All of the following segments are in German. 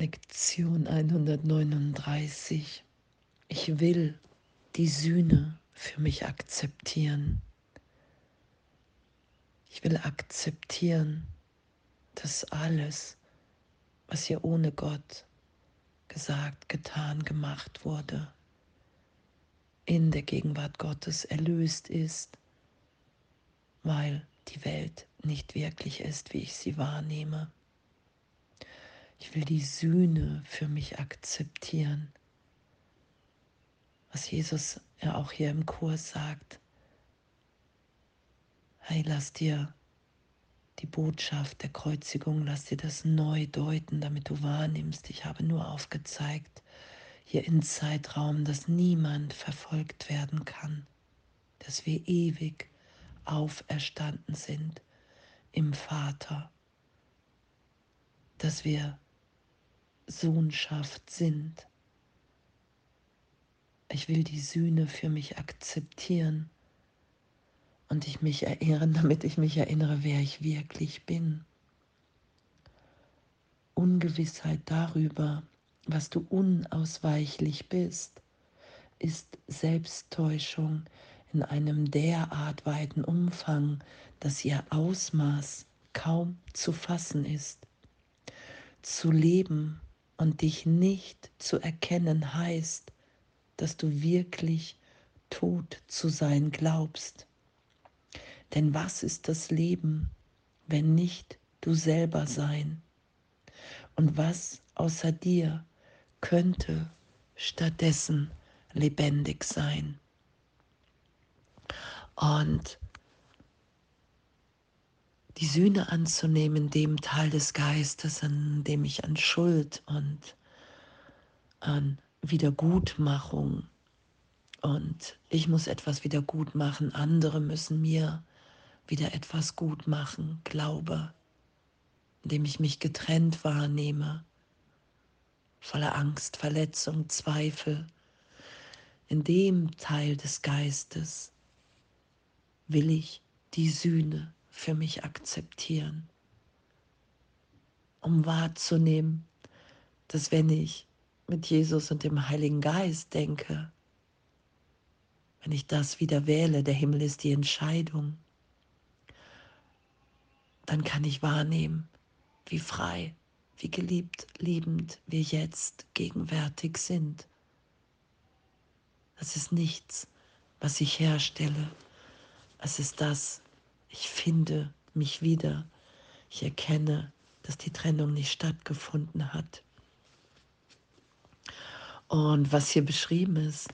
Lektion 139. Ich will die Sühne für mich akzeptieren. Ich will akzeptieren, dass alles, was hier ohne Gott gesagt, getan, gemacht wurde, in der Gegenwart Gottes erlöst ist, weil die Welt nicht wirklich ist, wie ich sie wahrnehme. Ich will die Sühne für mich akzeptieren. Was Jesus ja auch hier im Kurs sagt. Hey, lass dir die Botschaft der Kreuzigung, lass dir das neu deuten, damit du wahrnimmst. Ich habe nur aufgezeigt, hier in Zeitraum, dass niemand verfolgt werden kann, dass wir ewig auferstanden sind im Vater, dass wir Sohnschaft sind. Ich will die Sühne für mich akzeptieren und ich mich erinnern, damit ich mich erinnere, wer ich wirklich bin. Ungewissheit darüber, was du unausweichlich bist, ist Selbsttäuschung in einem derart weiten Umfang, dass ihr Ausmaß kaum zu fassen ist. Zu leben und dich nicht zu erkennen heißt, dass du wirklich tot zu sein glaubst. Denn was ist das Leben, wenn nicht du selber sein? Und was außer dir könnte stattdessen lebendig sein? Und die Sühne anzunehmen, dem Teil des Geistes, an dem ich an Schuld und an Wiedergutmachung und ich muss etwas wieder gut machen, andere müssen mir wieder etwas gut machen, glaube, indem ich mich getrennt wahrnehme, voller Angst, Verletzung, Zweifel. In dem Teil des Geistes will ich die Sühne für mich akzeptieren, um wahrzunehmen, dass wenn ich mit Jesus und dem Heiligen Geist denke, wenn ich das wieder wähle, der Himmel ist die Entscheidung, dann kann ich wahrnehmen, wie frei, wie geliebt, liebend wir jetzt gegenwärtig sind. Das ist nichts, was ich herstelle. Es ist das, ich finde mich wieder. Ich erkenne, dass die Trennung nicht stattgefunden hat. Und was hier beschrieben ist,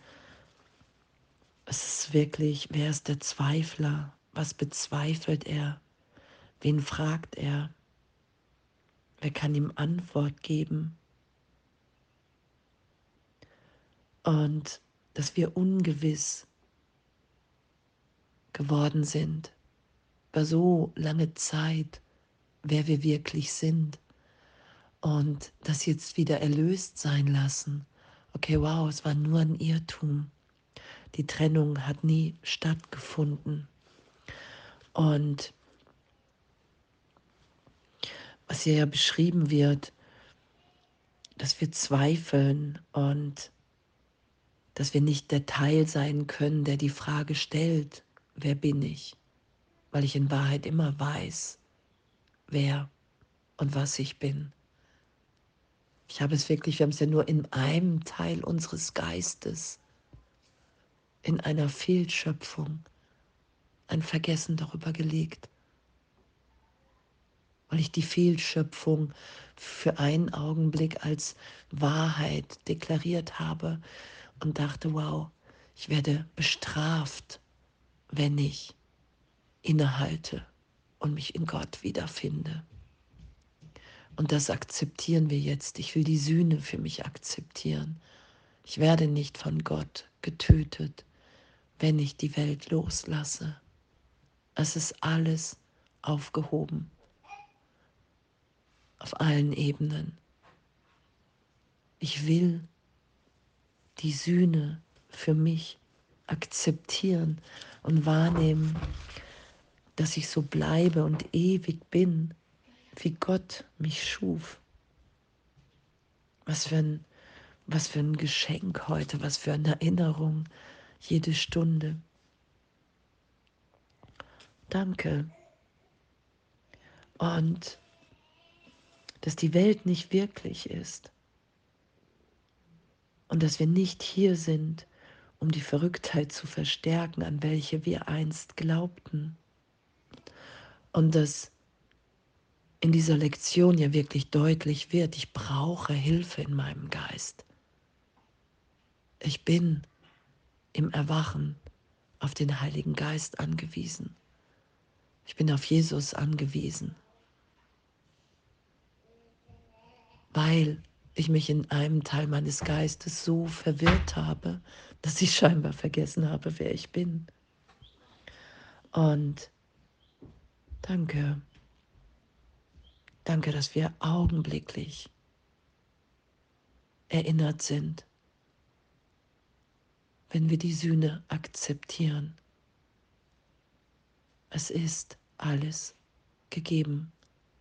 es ist wirklich, wer ist der Zweifler? Was bezweifelt er? Wen fragt er? Wer kann ihm Antwort geben? Und dass wir ungewiss geworden sind über so lange Zeit, wer wir wirklich sind. Und das jetzt wieder erlöst sein lassen. Okay, wow, es war nur ein Irrtum. Die Trennung hat nie stattgefunden. Und was hier ja beschrieben wird, dass wir zweifeln und dass wir nicht der Teil sein können, der die Frage stellt, wer bin ich? Weil ich in Wahrheit immer weiß, wer und was ich bin. Ich habe es wirklich, wir haben es ja nur in einem Teil unseres Geistes, in einer Fehlschöpfung, ein Vergessen darüber gelegt, weil ich die Fehlschöpfung für einen Augenblick als Wahrheit deklariert habe und dachte, wow, ich werde bestraft, wenn ich innehalte und mich in Gott wiederfinde. Und das akzeptieren wir jetzt. Ich will die Sühne für mich akzeptieren. Ich werde nicht von Gott getötet, wenn ich die Welt loslasse. Es ist alles aufgehoben. Auf allen Ebenen. Ich will die Sühne für mich akzeptieren und wahrnehmen, dass ich so bleibe und ewig bin, wie Gott mich schuf. Was für ein, was für ein Geschenk heute, was für eine Erinnerung jede Stunde. Danke. Und dass die Welt nicht wirklich ist und dass wir nicht hier sind, um die Verrücktheit zu verstärken, an welche wir einst glaubten. Und dass in dieser Lektion ja wirklich deutlich wird, ich brauche Hilfe in meinem Geist. Ich bin im Erwachen auf den Heiligen Geist angewiesen. Ich bin auf Jesus angewiesen, weil ich mich in einem Teil meines Geistes so verwirrt habe, dass ich scheinbar vergessen habe, wer ich bin. Und danke, danke, dass wir augenblicklich erinnert sind, wenn wir die Sühne akzeptieren. Es ist alles gegeben.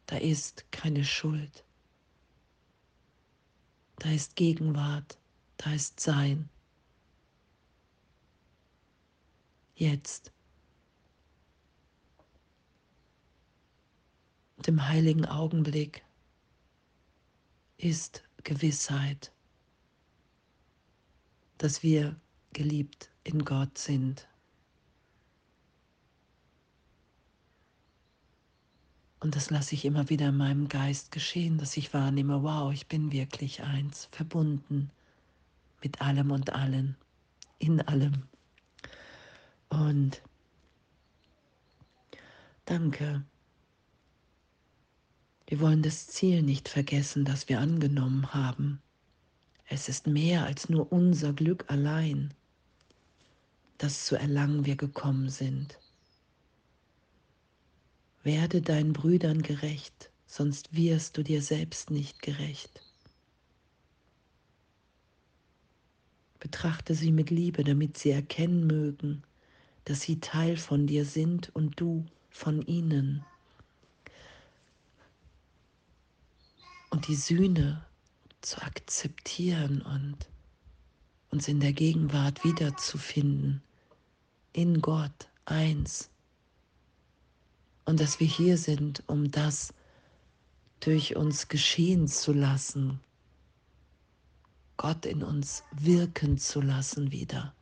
Da ist keine Schuld. Da ist Gegenwart. Da ist Sein. Jetzt. Im heiligen Augenblick ist Gewissheit, dass wir geliebt in Gott sind. Und das lasse ich immer wieder in meinem Geist geschehen, dass ich wahrnehme, wow, ich bin wirklich eins, verbunden mit allem und allen, in allem. Und danke. Wir wollen das Ziel nicht vergessen, das wir angenommen haben. Es ist mehr als nur unser Glück allein, das zu erlangen wir gekommen sind. Werde deinen Brüdern gerecht, sonst wirst du dir selbst nicht gerecht. Betrachte sie mit Liebe, damit sie erkennen mögen, dass sie Teil von dir sind und du von ihnen. Und die Sühne zu akzeptieren und uns in der Gegenwart wiederzufinden, in Gott eins. Und dass wir hier sind, um das durch uns geschehen zu lassen, Gott in uns wirken zu lassen wieder,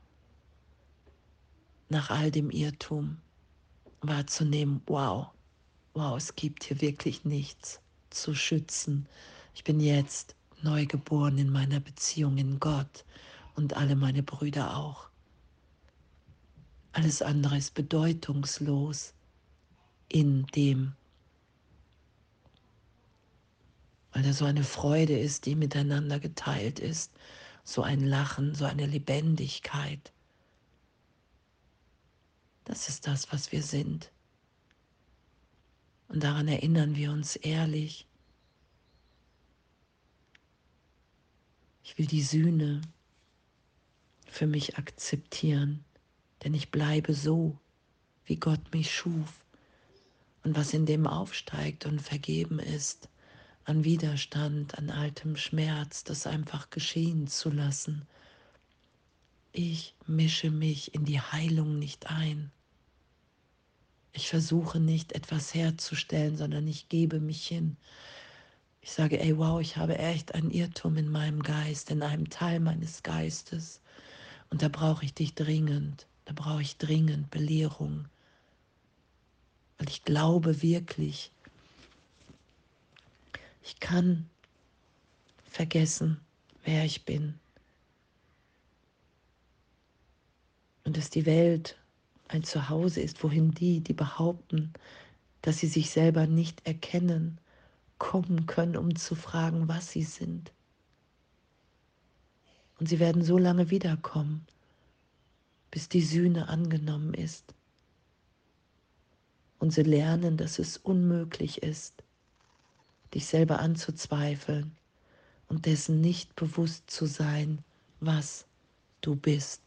nach all dem Irrtum wahrzunehmen, wow, wow, es gibt hier wirklich nichts zu schützen. Ich bin jetzt neu geboren in meiner Beziehung in Gott und alle meine Brüder auch. Alles andere ist bedeutungslos in dem. Weil da so eine Freude ist, die miteinander geteilt ist, so ein Lachen, so eine Lebendigkeit. Das ist das, was wir sind. Und daran erinnern wir uns ehrlich. Ich will die Sühne für mich akzeptieren, denn ich bleibe so, wie Gott mich schuf und was in dem aufsteigt und vergeben ist, an Widerstand, an altem Schmerz, das einfach geschehen zu lassen. Ich mische mich in die Heilung nicht ein. Ich versuche nicht etwas herzustellen, sondern ich gebe mich hin. Ich sage, ey, wow, ich habe echt einen Irrtum in meinem Geist, in einem Teil meines Geistes. Und da brauche ich dich dringend, da brauche ich dringend Belehrung. Weil ich glaube wirklich, ich kann vergessen, wer ich bin. Und dass die Welt ein Zuhause ist, wohin die, die behaupten, dass sie sich selber nicht erkennen, kommen können, um zu fragen, was sie sind. Und sie werden so lange wiederkommen, bis die Sühne angenommen ist und sie lernen, dass es unmöglich ist, dich selber anzuzweifeln und dessen nicht bewusst zu sein, was du bist.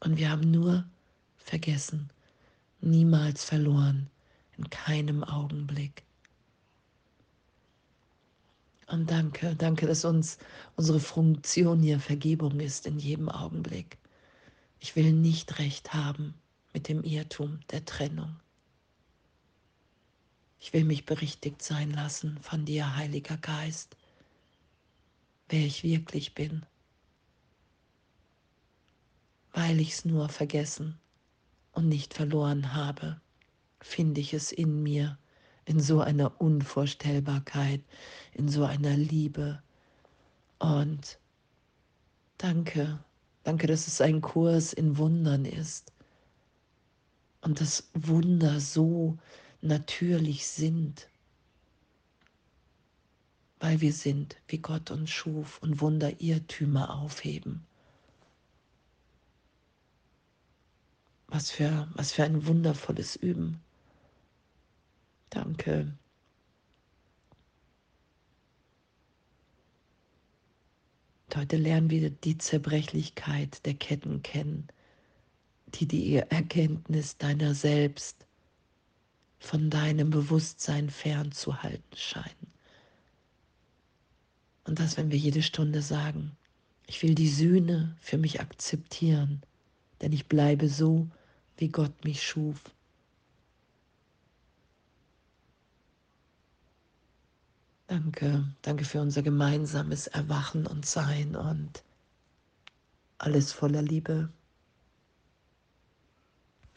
Und wir haben nur vergessen, niemals verloren, in keinem Augenblick. Und danke, danke, dass uns unsere Funktion hier Vergebung ist in jedem Augenblick. Ich will nicht recht haben mit dem Irrtum der Trennung. Ich will mich berichtigt sein lassen von dir, Heiliger Geist, wer ich wirklich bin, weil ich es nur vergessen und nicht verloren habe, finde ich es in mir, in so einer Unvorstellbarkeit, in so einer Liebe. Und danke, danke, dass es ein Kurs in Wundern ist und dass Wunder so natürlich sind, weil wir sind, wie Gott uns schuf und Wunder Irrtümer aufheben. Was für, was für ein wundervolles Üben. Danke. Und heute lernen wir die Zerbrechlichkeit der Ketten kennen, die die Erkenntnis deiner selbst von deinem Bewusstsein fernzuhalten scheinen. Und das, wenn wir jede Stunde sagen, ich will die Sühne für mich akzeptieren, denn ich bleibe so, wie Gott mich schuf. Danke, danke für unser gemeinsames Erwachen und Sein und alles voller Liebe.